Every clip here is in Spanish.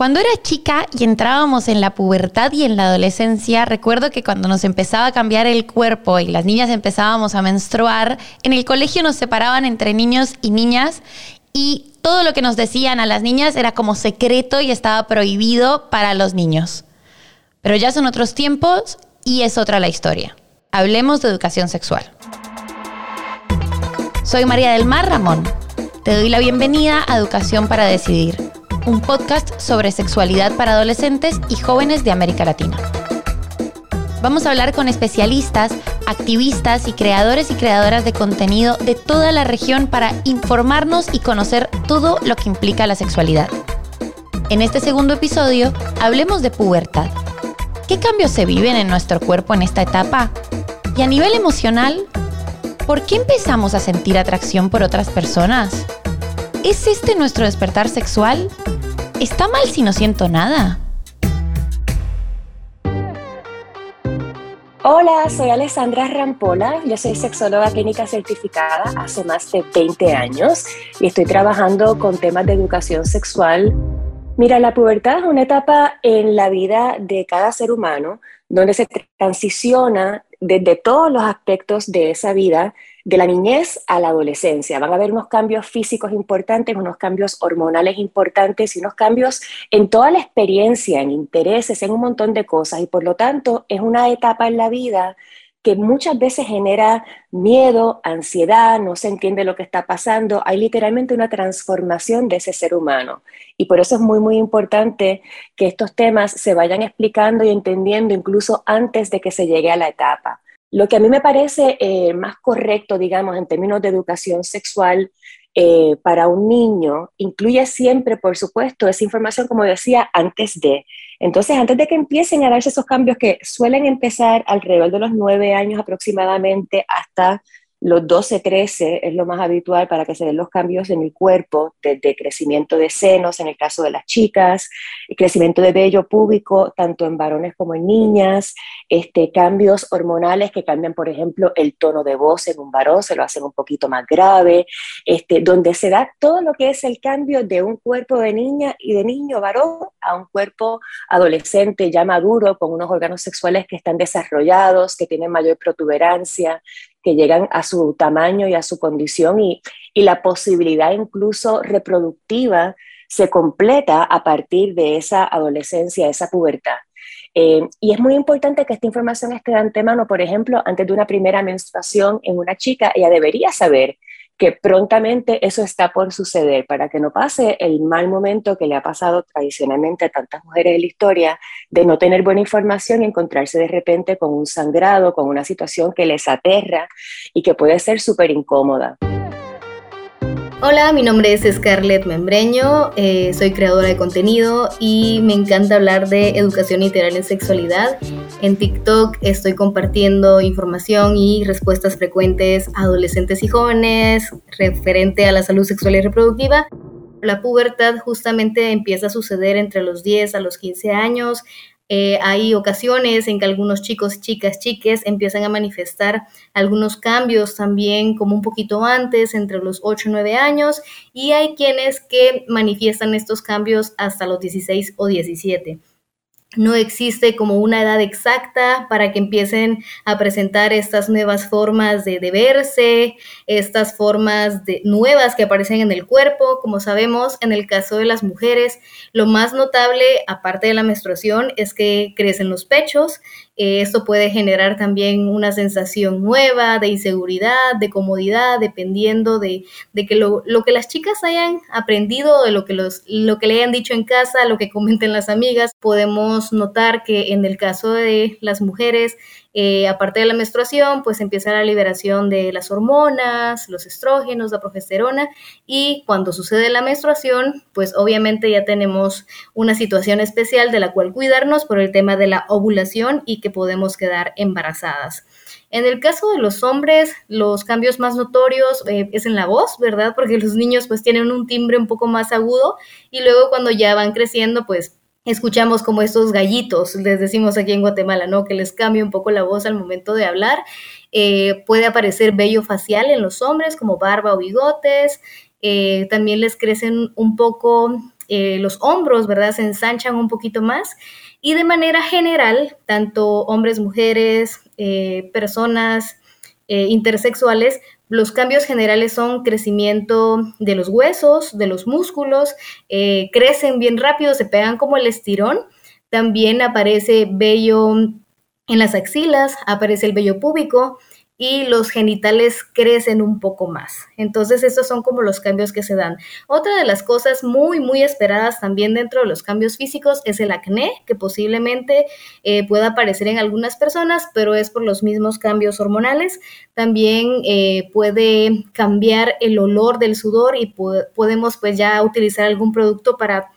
Cuando era chica y entrábamos en la pubertad y en la adolescencia, recuerdo que cuando nos empezaba a cambiar el cuerpo y las niñas empezábamos a menstruar, en el colegio nos separaban entre niños y niñas y todo lo que nos decían a las niñas era como secreto y estaba prohibido para los niños. Pero ya son otros tiempos y es otra la historia. Hablemos de educación sexual. Soy María del Mar Ramón. Te doy la bienvenida a Educación para Decidir un podcast sobre sexualidad para adolescentes y jóvenes de América Latina. Vamos a hablar con especialistas, activistas y creadores y creadoras de contenido de toda la región para informarnos y conocer todo lo que implica la sexualidad. En este segundo episodio, hablemos de pubertad. ¿Qué cambios se viven en nuestro cuerpo en esta etapa? Y a nivel emocional, ¿por qué empezamos a sentir atracción por otras personas? ¿Es este nuestro despertar sexual? ¿Está mal si no siento nada? Hola, soy Alessandra Rampola, yo soy sexóloga clínica certificada hace más de 20 años y estoy trabajando con temas de educación sexual. Mira, la pubertad es una etapa en la vida de cada ser humano donde se transiciona desde todos los aspectos de esa vida de la niñez a la adolescencia. Van a haber unos cambios físicos importantes, unos cambios hormonales importantes y unos cambios en toda la experiencia, en intereses, en un montón de cosas. Y por lo tanto es una etapa en la vida que muchas veces genera miedo, ansiedad, no se entiende lo que está pasando. Hay literalmente una transformación de ese ser humano. Y por eso es muy, muy importante que estos temas se vayan explicando y entendiendo incluso antes de que se llegue a la etapa. Lo que a mí me parece eh, más correcto, digamos, en términos de educación sexual eh, para un niño, incluye siempre, por supuesto, esa información, como decía, antes de. Entonces, antes de que empiecen a darse esos cambios que suelen empezar alrededor de los nueve años aproximadamente hasta los 12, 13 es lo más habitual para que se den los cambios en el cuerpo, desde crecimiento de senos en el caso de las chicas, crecimiento de vello púbico tanto en varones como en niñas, este, cambios hormonales que cambian, por ejemplo, el tono de voz en un varón, se lo hacen un poquito más grave, este, donde se da todo lo que es el cambio de un cuerpo de niña y de niño varón a un cuerpo adolescente ya maduro, con unos órganos sexuales que están desarrollados, que tienen mayor protuberancia, que llegan a su tamaño y a su condición y, la posibilidad incluso reproductiva se completa a partir de esa adolescencia, esa pubertad. Eh, y es muy importante que esta información esté de antemano, por ejemplo, antes de una primera menstruación en una chica, ella debería saber que prontamente eso está por suceder para que no pase el mal momento que le ha pasado tradicionalmente a tantas mujeres en la historia de no tener buena información y encontrarse de repente con un sangrado, con una situación que les aterra y que puede ser súper incómoda. Hola, mi nombre es Scarlett Membreño, eh, soy creadora de contenido y me encanta hablar de educación integral en sexualidad. En TikTok estoy compartiendo información y respuestas frecuentes a adolescentes y jóvenes referente a la salud sexual y reproductiva. La pubertad justamente empieza a suceder entre los 10 a los 15 años. Eh, hay ocasiones en que algunos chicos, chicas, chiques empiezan a manifestar algunos cambios también como un poquito antes, entre los 8 y 9 años, y hay quienes que manifiestan estos cambios hasta los 16 o 17 no existe como una edad exacta para que empiecen a presentar estas nuevas formas de, verse, estas formas de, nuevas que aparecen en el cuerpo. Como sabemos, en el caso de las mujeres, lo más notable, aparte de la menstruación, es que crecen los pechos eh, esto puede generar también una sensación nueva de inseguridad, de comodidad, dependiendo de, que lo, que las chicas hayan aprendido, de lo que, los, lo que le hayan dicho en casa, lo que comenten las amigas. Podemos notar que en el caso de las mujeres, eh, aparte de la menstruación, pues empieza la liberación de las hormonas, los estrógenos, la progesterona y cuando sucede la menstruación, pues obviamente ya tenemos una situación especial de la cual cuidarnos por el tema de la ovulación y que podemos quedar embarazadas. En el caso de los hombres, los cambios más notorios eh, es en la voz, ¿verdad? Porque los niños pues tienen un timbre un poco más agudo y luego cuando ya van creciendo pues escuchamos como estos gallitos, les decimos aquí en Guatemala, ¿no? Que les cambia un poco la voz al momento de hablar. Eh, puede aparecer vello facial en los hombres, como barba o bigotes. Eh, también les crecen un poco eh, los hombros, ¿verdad? Se ensanchan un poquito más y de manera general, tanto hombres, mujeres, personas intersexuales, los cambios generales son crecimiento de los huesos, de los músculos, crecen bien rápido, se pegan como el estirón. También aparece vello en las axilas, aparece el vello púbico, y los genitales crecen un poco más. Entonces, estos son como los cambios que se dan. Otra de las cosas muy, muy esperadas también dentro de los cambios físicos es el acné, que posiblemente eh, pueda aparecer en algunas personas, pero es por los mismos cambios hormonales. También eh, puede cambiar el olor del sudor y podemos pues ya utilizar algún producto para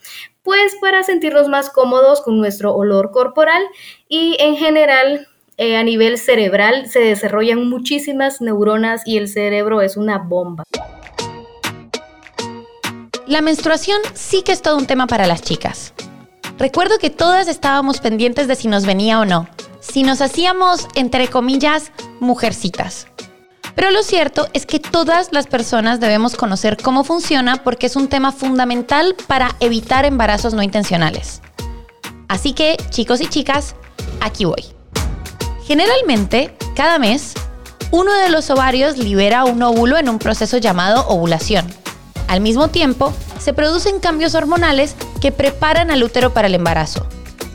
pues para sentirnos más cómodos con nuestro olor corporal y en general eh, a nivel cerebral se desarrollan muchísimas neuronas y el cerebro es una bomba. La menstruación sí que es todo un tema para las chicas. Recuerdo que todas estábamos pendientes de si nos venía o no, si nos hacíamos, entre comillas, mujercitas. Pero lo cierto es que todas las personas debemos conocer cómo funciona porque es un tema fundamental para evitar embarazos no intencionales. Así que, chicos y chicas, aquí voy. Generalmente, cada mes, uno de los ovarios libera un óvulo en un proceso llamado ovulación. Al mismo tiempo, se producen cambios hormonales que preparan al útero para el embarazo.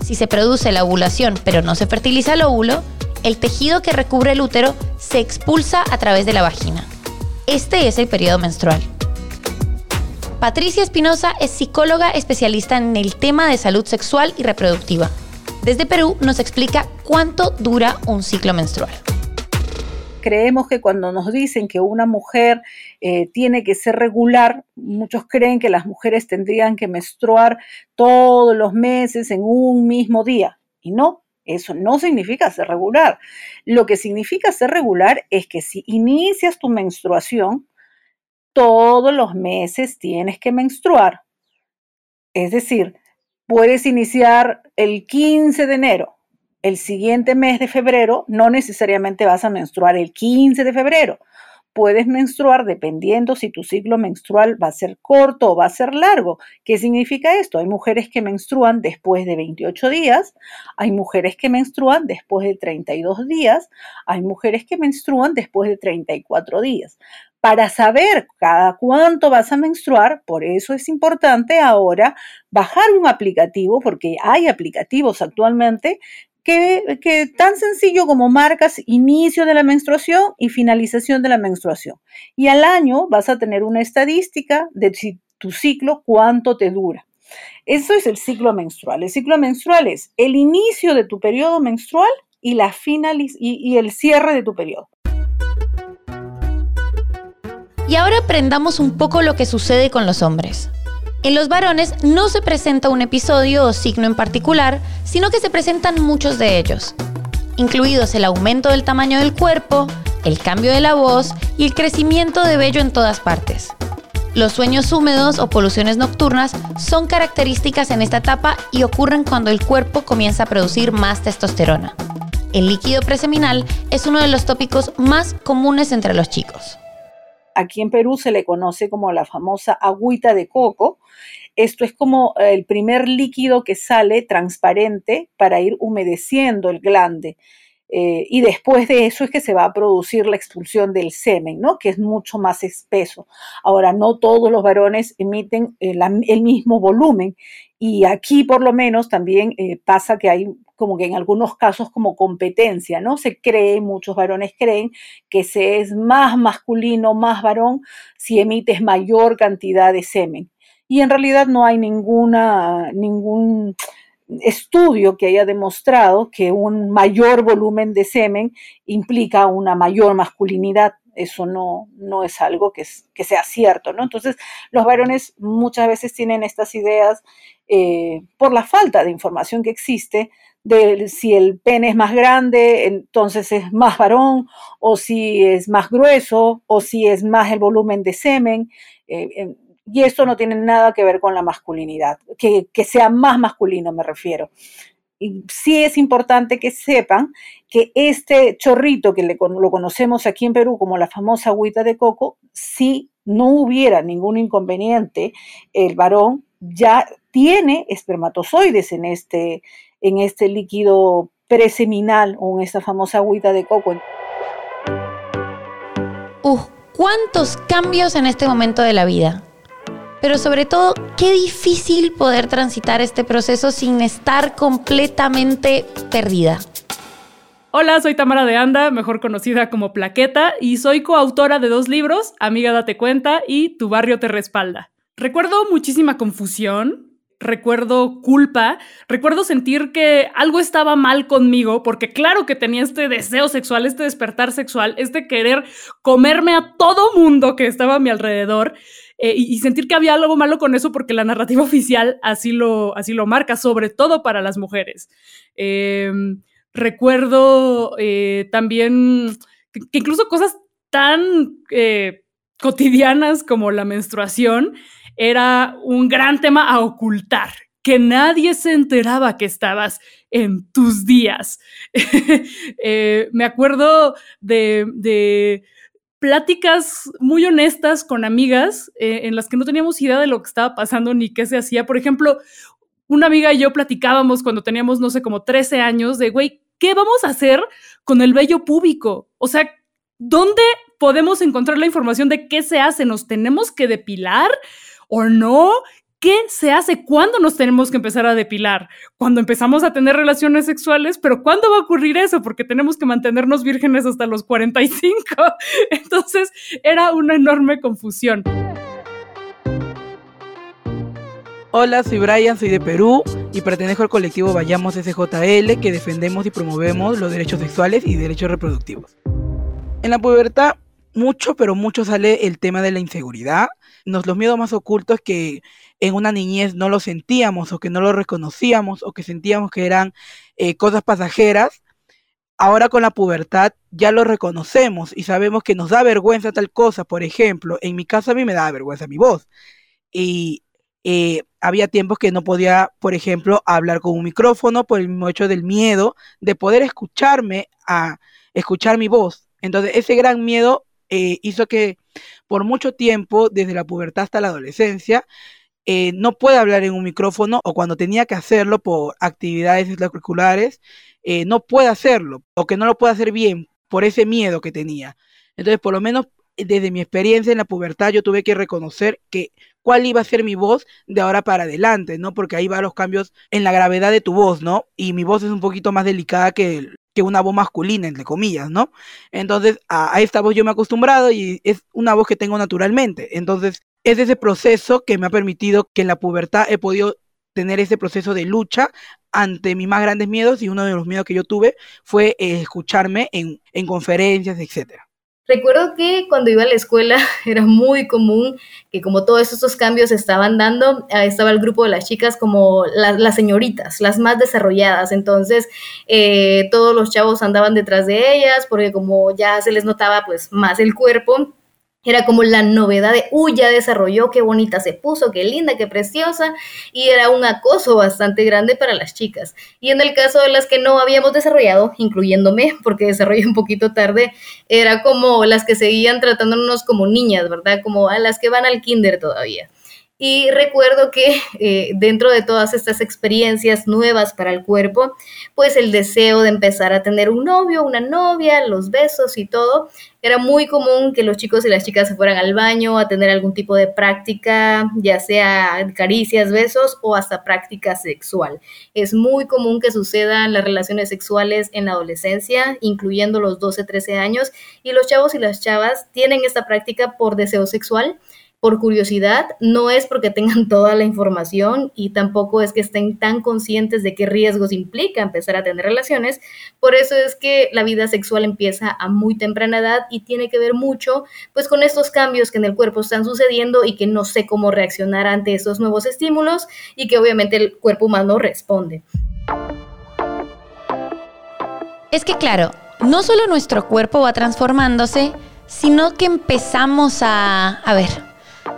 Si se produce la ovulación pero no se fertiliza el óvulo, el tejido que recubre el útero se expulsa a través de la vagina. Este es el periodo menstrual. Patricia Espinosa es psicóloga especialista en el tema de salud sexual y reproductiva. Desde Perú nos explica cuánto dura un ciclo menstrual. Creemos que cuando nos dicen que una mujer eh, tiene que ser regular, muchos creen que las mujeres tendrían que menstruar todos los meses en un mismo día. Y no, eso no significa ser regular. Lo que significa ser regular es que si inicias tu menstruación, todos los meses tienes que menstruar. Es decir, puedes iniciar el 15 de enero. El siguiente mes de febrero no necesariamente vas a menstruar el 15 de febrero. Puedes menstruar dependiendo si tu ciclo menstrual va a ser corto o va a ser largo. ¿Qué significa esto? Hay mujeres que menstruan después de 28 días, hay mujeres que menstruan después de 32 días, hay mujeres que menstruan después de 34 días para saber cada cuánto vas a menstruar, por eso es importante ahora bajar un aplicativo, porque hay aplicativos actualmente que, tan sencillo como marcas inicio de la menstruación y finalización de la menstruación. Y al año vas a tener una estadística de si tu ciclo cuánto te dura. Eso es el ciclo menstrual. El ciclo menstrual es el inicio de tu periodo menstrual y, la finaliz y el cierre de tu periodo. Y ahora aprendamos un poco lo que sucede con los hombres. En los varones no se presenta un episodio o signo en particular, sino que se presentan muchos de ellos, incluidos el aumento del tamaño del cuerpo, el cambio de la voz y el crecimiento de vello en todas partes. Los sueños húmedos o poluciones nocturnas son características en esta etapa y ocurren cuando el cuerpo comienza a producir más testosterona. El líquido preseminal es uno de los tópicos más comunes entre los chicos. Aquí en Perú se le conoce como la famosa agüita de coco. Esto es como eh, el primer líquido que sale transparente para ir humedeciendo el glande. Eh, y después de eso es que se va a producir la expulsión del semen, ¿no? Que es mucho más espeso. Ahora, no todos los varones emiten el, mismo volumen y aquí por lo menos también eh, pasa que hay como que en algunos casos como competencia, ¿no? Se cree, muchos varones creen que se es más masculino, más varón, si emites mayor cantidad de semen. Y en realidad no hay ninguna, ningún estudio que haya demostrado que un mayor volumen de semen implica una mayor masculinidad. Eso no, no es algo que, que sea cierto, ¿no? Entonces, los varones muchas veces tienen estas ideas eh, por la falta de información que existe de si el pene es más grande, entonces es más varón, o si es más grueso, o si es más el volumen de semen. Eh, y esto no tiene nada que ver con la masculinidad, que, sea más masculino me refiero. Y sí es importante que sepan que este chorrito que lo conocemos aquí en Perú como la famosa agüita de coco, si no hubiera ningún inconveniente, el varón ya tiene espermatozoides en este, en este líquido preseminal o en esta famosa agüita de coco. ¿cuántos cambios en este momento de la vida? Pero sobre todo, qué difícil poder transitar este proceso sin estar completamente perdida. Hola, soy Tamara de Anda, mejor conocida como Plaqueta, y soy coautora de dos libros, Amiga Date Cuenta y Tu Barrio Te Respalda. Recuerdo muchísima confusión, recuerdo culpa, recuerdo sentir que algo estaba mal conmigo, porque claro que tenía este deseo sexual, este despertar sexual, este querer comerme a todo mundo que estaba a mi alrededor. Eh, y, sentir que había algo malo con eso porque la narrativa oficial así lo, así lo marca, sobre todo para las mujeres. Em, recuerdo eh, también que, incluso cosas tan eh, cotidianas como la menstruación era un gran tema a ocultar, que nadie se enteraba que estabas en tus días. Eh, me acuerdo de, pláticas muy honestas con amigas eh, en las que no teníamos idea de lo que estaba pasando ni qué se hacía. Por ejemplo, una amiga y yo platicábamos cuando teníamos, no sé, como 13 años de, güey, ¿qué vamos a hacer con el vello púbico? O sea, ¿dónde podemos encontrar la información de qué se hace? ¿Nos tenemos que depilar? o no? ¿Qué se hace? ¿Cuándo nos tenemos que empezar a depilar? Cuando empezamos a tener relaciones sexuales, pero ¿cuándo va a ocurrir eso? Porque tenemos que mantenernos vírgenes hasta los 45. Entonces era una enorme confusión. Hola, soy Brian, soy de Perú y pertenezco al colectivo Vayamos SJL que defendemos y promovemos los derechos sexuales y derechos reproductivos. En la pubertad, mucho, pero mucho sale el tema de la inseguridad, los miedos más ocultos que en una niñez no lo sentíamos o que no lo reconocíamos o que sentíamos que eran eh, cosas pasajeras, ahora con la pubertad ya lo reconocemos y sabemos que nos da vergüenza tal cosa. Por ejemplo, en mi caso a mí me da vergüenza mi voz. Y eh, había tiempos que no podía, por ejemplo, hablar con un micrófono por el mismo hecho del miedo de poder escucharme a escuchar mi voz. Entonces ese gran miedo eh, hizo que por mucho tiempo, desde la pubertad hasta la adolescencia, eh, no puede hablar en un micrófono o cuando tenía que hacerlo por actividades extracurriculares, eh, no puede hacerlo o que no lo puede hacer bien por ese miedo que tenía. Entonces, por lo menos desde mi experiencia en la pubertad, yo tuve que reconocer que cuál iba a ser mi voz de ahora para adelante, ¿no? Porque ahí van los cambios en la gravedad de tu voz, ¿no? Y mi voz es un poquito más delicada que que una voz masculina, entre comillas, ¿no? Entonces, a, esta voz yo me he acostumbrado y es una voz que tengo naturalmente. Entonces, es ese proceso que me ha permitido que en la pubertad he podido tener ese proceso de lucha ante mis más grandes miedos y uno de los miedos que yo tuve fue eh, escucharme en, en conferencias, etcétera. Recuerdo que cuando iba a la escuela era muy común que como todos estos cambios estaban dando, estaba el grupo de las chicas como las señoritas, las más desarrolladas. Entonces eh, todos los chavos andaban detrás de ellas porque como ya se les notaba pues más el cuerpo, era como la novedad de, uy, ya desarrolló, qué bonita se puso, qué linda, qué preciosa, y era un acoso bastante grande para las chicas. Y en el caso de las que no habíamos desarrollado, incluyéndome, porque desarrollé un poquito tarde, era como las que seguían tratándonos como niñas, ¿verdad? Como a las que van al kinder todavía. Y recuerdo que eh, dentro de todas estas experiencias nuevas para el cuerpo, pues el deseo de empezar a tener un novio, una novia, los besos y todo, era muy común que los chicos y las chicas se fueran al baño a tener algún tipo de práctica, ya sea caricias, besos o hasta práctica sexual. Es muy común que sucedan las relaciones sexuales en la adolescencia, incluyendo los 12, 13 años, y los chavos y las chavas tienen esta práctica por deseo sexual por curiosidad, no es porque tengan toda la información y tampoco es que estén tan conscientes de qué riesgos implica empezar a tener relaciones. Por eso es que la vida sexual empieza a muy temprana edad y tiene que ver mucho pues con estos cambios que en el cuerpo están sucediendo y que no sé cómo reaccionar ante esos nuevos estímulos y que obviamente el cuerpo humano responde. Es que claro, no solo nuestro cuerpo va transformándose, sino que empezamos a, a ver,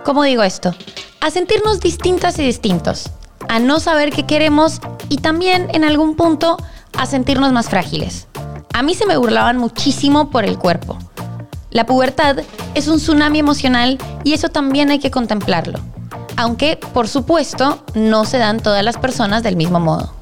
¿Cómo digo esto? A sentirnos distintas y distintos, a no saber qué queremos y también en algún punto a sentirnos más frágiles. A mí se me burlaban muchísimo por el cuerpo. La pubertad es un tsunami emocional y eso también hay que contemplarlo. aunque por supuesto no se dan todas las personas del mismo modo.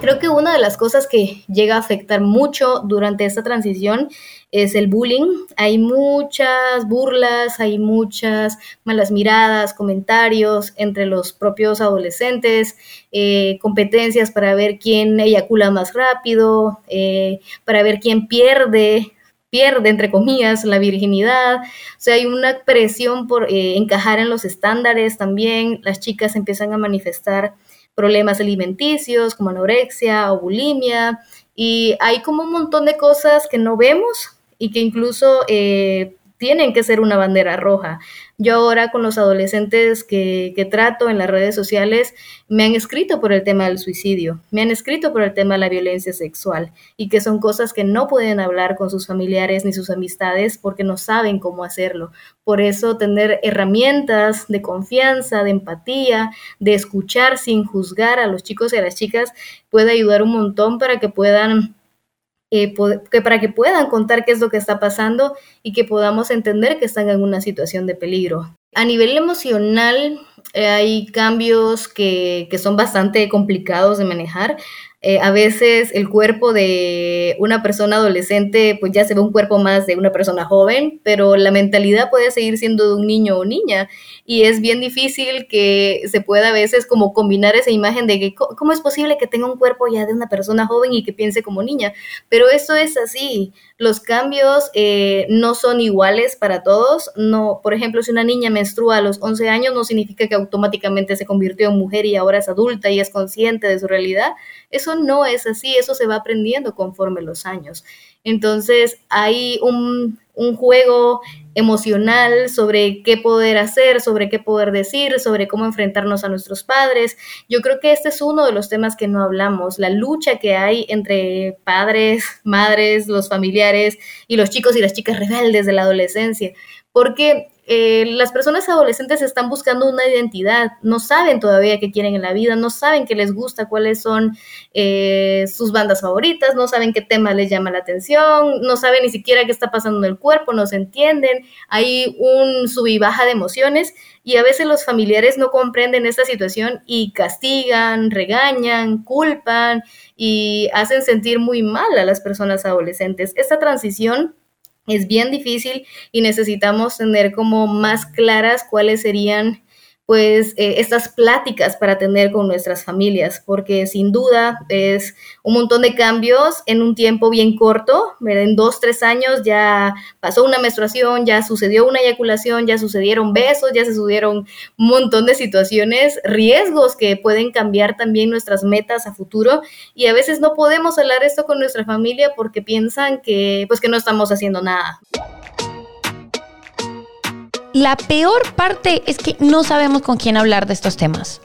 Creo que una de las cosas que llega a afectar mucho durante esta transición es el bullying. Hay muchas burlas, hay muchas malas miradas, comentarios entre los propios adolescentes, eh, competencias para ver quién eyacula más rápido, eh, para ver quién pierde pierde, entre comillas, la virginidad. O sea, hay una presión por eh, encajar en los estándares también. Las chicas empiezan a manifestar problemas alimenticios como anorexia o bulimia. Y hay como un montón de cosas que no vemos y que incluso eh, tienen que ser una bandera roja. Yo ahora con los adolescentes que, que, trato en las redes sociales me han escrito por el tema del suicidio, me han escrito por el tema de la violencia sexual y que son cosas que no pueden hablar con sus familiares ni sus amistades porque no saben cómo hacerlo. Por eso tener herramientas de confianza, de empatía, de escuchar sin juzgar a los chicos y a las chicas puede ayudar un montón para que puedan eh, que para que puedan contar qué es lo que está pasando y que podamos entender que están en una situación de peligro. A nivel emocional, eh, hay cambios que, que, son bastante complicados de manejar. Eh, a veces el cuerpo de una persona adolescente pues ya se ve un cuerpo más de una persona joven, pero la mentalidad puede seguir siendo de un niño o niña. Y es bien difícil que se pueda a veces como combinar esa imagen de que cómo es posible que tenga un cuerpo ya de una persona joven y que piense como niña, pero eso es así, los cambios eh, no son iguales para todos, no, por ejemplo, si una niña menstrua a los 11 años no significa que automáticamente se convirtió en mujer y ahora es adulta y es consciente de su realidad, eso no es así, eso se va aprendiendo conforme los años. Entonces hay un, juego emocional sobre qué poder hacer, sobre qué poder decir, sobre cómo enfrentarnos a nuestros padres. Yo creo que este es uno de los temas que no hablamos, la lucha que hay entre padres, madres, los familiares y los chicos y las chicas rebeldes de la adolescencia. Porque eh, las personas adolescentes están buscando una identidad, no saben todavía qué quieren en la vida, no saben qué les gusta, cuáles son eh, sus bandas favoritas, no saben qué tema les llama la atención, no saben ni siquiera qué está pasando en el cuerpo, no se entienden, hay un sub y baja de emociones y a veces los familiares no comprenden esta situación y castigan, regañan, culpan y hacen sentir muy mal a las personas adolescentes. Esta transición es bien difícil y necesitamos tener como más claras cuáles serían pues eh, estas pláticas para tener con nuestras familias, porque sin duda es un montón de cambios en un tiempo bien corto, en dos, tres años ya pasó una menstruación, ya sucedió una eyaculación, ya sucedieron besos, ya se subieron un montón de situaciones, riesgos que pueden cambiar también nuestras metas a futuro y a veces no podemos hablar esto con nuestra familia porque piensan que pues que no estamos haciendo nada. La peor parte es que no sabemos con quién hablar de estos temas.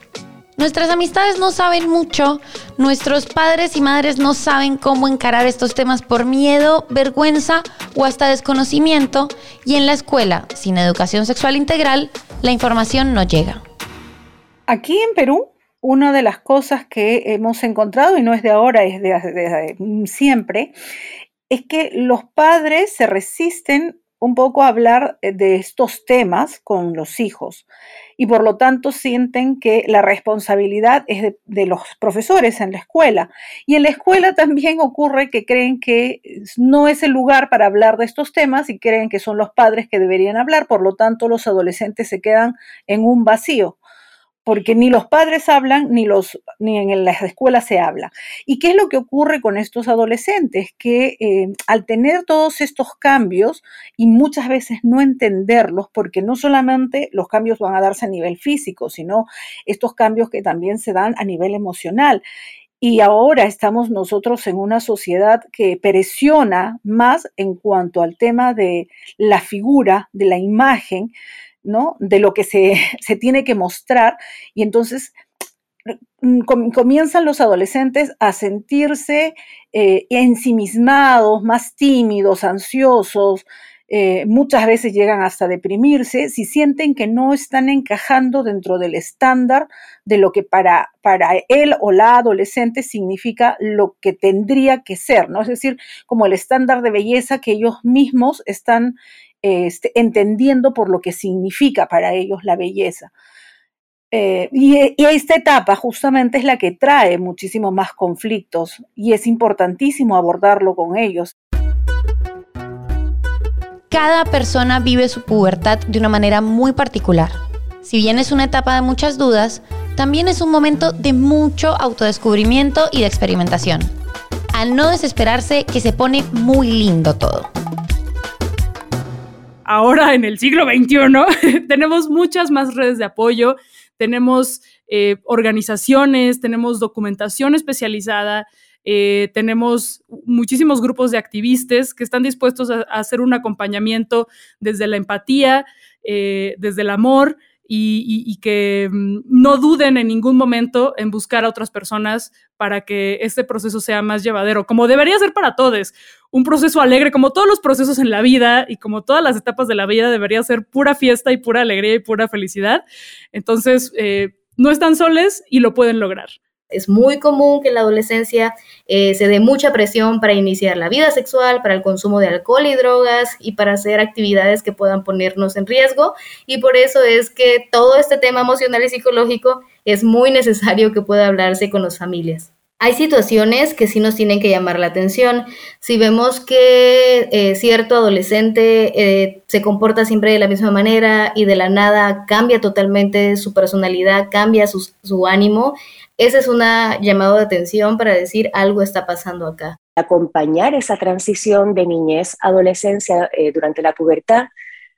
Nuestras amistades no saben mucho, nuestros padres y madres no saben cómo encarar estos temas por miedo, vergüenza o hasta desconocimiento y en la escuela, sin educación sexual integral, la información no llega. Aquí en Perú, una de las cosas que hemos encontrado, y no es de ahora, es de, siempre, es que los padres se resisten un poco hablar eh, de estos temas con los hijos y por lo tanto sienten que la responsabilidad es de, los profesores en la escuela. Y en la escuela también ocurre que creen que no es el lugar para hablar de estos temas y creen que son los padres que deberían hablar, por lo tanto los adolescentes se quedan en un vacío porque ni los padres hablan, ni, los, ni en las escuelas se habla. ¿Y qué es lo que ocurre con estos adolescentes? Que eh, al tener todos estos cambios y muchas veces no entenderlos, porque no solamente los cambios van a darse a nivel físico, sino estos cambios que también se dan a nivel emocional. Y ahora estamos nosotros en una sociedad que presiona más en cuanto al tema de la figura, de la imagen, de lo que se, tiene que mostrar. Y entonces mm, comienzan los adolescentes a sentirse eh, ensimismados, más tímidos, ansiosos, eh, muchas veces llegan hasta deprimirse si sienten que no están encajando dentro del estándar de lo que para, para él o la adolescente significa lo que tendría que ser, ¿no? Es decir, como el estándar de belleza que ellos mismos están este, entendiendo por lo que significa para ellos la belleza. Eh, y, y, esta etapa justamente es la que trae muchísimos más conflictos y es importantísimo abordarlo con ellos. Cada persona vive su pubertad de una manera muy particular. Si bien es una etapa de muchas dudas, también es un momento de mucho autodescubrimiento y de experimentación. Al no desesperarse, que se pone muy lindo todo. Ahora en el siglo XXI tenemos muchas más redes de apoyo, tenemos eh, organizaciones, tenemos documentación especializada, eh, tenemos muchísimos grupos de activistas que están dispuestos a, hacer un acompañamiento desde la empatía, eh, desde el amor y, que mm, no duden en ningún momento en buscar a otras personas para que este proceso sea más llevadero, como debería ser para todos. Un proceso alegre, como todos los procesos en la vida y como todas las etapas de la vida, debería ser pura fiesta y pura alegría y pura felicidad. Entonces, eh, no están soles y lo pueden lograr. Es muy común que en la adolescencia eh, se dé mucha presión para iniciar la vida sexual, para el consumo de alcohol y drogas y para hacer actividades que puedan ponernos en riesgo. Y por eso es que todo este tema emocional y psicológico es muy necesario que pueda hablarse con las familias. Hay situaciones que sí nos tienen que llamar la atención. Si vemos que eh, cierto adolescente eh, se comporta siempre de la misma manera y de la nada cambia totalmente su personalidad, cambia su, ánimo, ese es una llamado de atención para decir algo está pasando acá. Acompañar esa transición de niñez a adolescencia eh, durante la pubertad,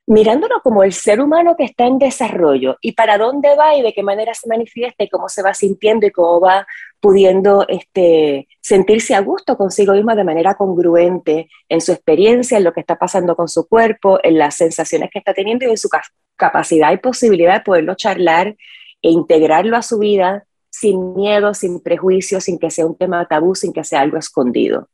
mirándolo como el ser humano que está en desarrollo y para dónde va y de qué manera se manifiesta y cómo se va sintiendo y cómo va pudiendo este, sentirse a gusto consigo mismo de manera congruente en su experiencia, en lo que está pasando con su cuerpo, en las sensaciones que está teniendo y en su capacidad y posibilidad de poderlo charlar e integrarlo a su vida sin miedo, sin prejuicios, sin que sea un tema tabú, sin que sea algo escondido.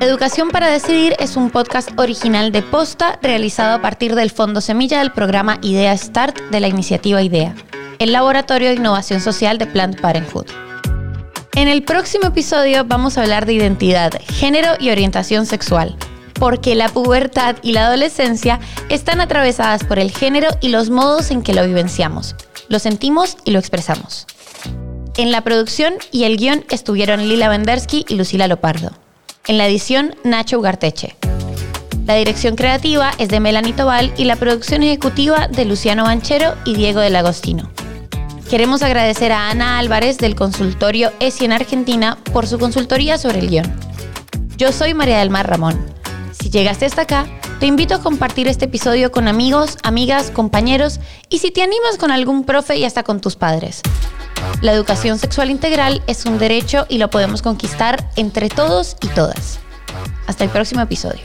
Educación para Decidir es un podcast original de Posta realizado a partir del Fondo Semilla del programa Idea Start de la iniciativa IDEA, el Laboratorio de Innovación Social de Planned Parenthood. En el próximo episodio vamos a hablar de identidad, género y orientación sexual porque la pubertad y la adolescencia están atravesadas por el género y los modos en que lo vivenciamos, lo sentimos y lo expresamos. En la producción y el guion estuvieron Lila Vendersky y Lucila Lopardo. En la edición, Nacho Ugarteche. La dirección creativa es de Melanie Tobal y la producción ejecutiva de Luciano Banchero y Diego del Agostino. Queremos agradecer a Ana Álvarez del consultorio ESI en Argentina por su consultoría sobre el guion. Yo soy María del Mar Ramón. Si llegaste hasta acá, te invito a compartir este episodio con amigos, amigas, compañeros y si te animas con algún profe y hasta con tus padres. La educación sexual integral es un derecho y lo podemos conquistar entre todos y todas. Hasta el próximo episodio.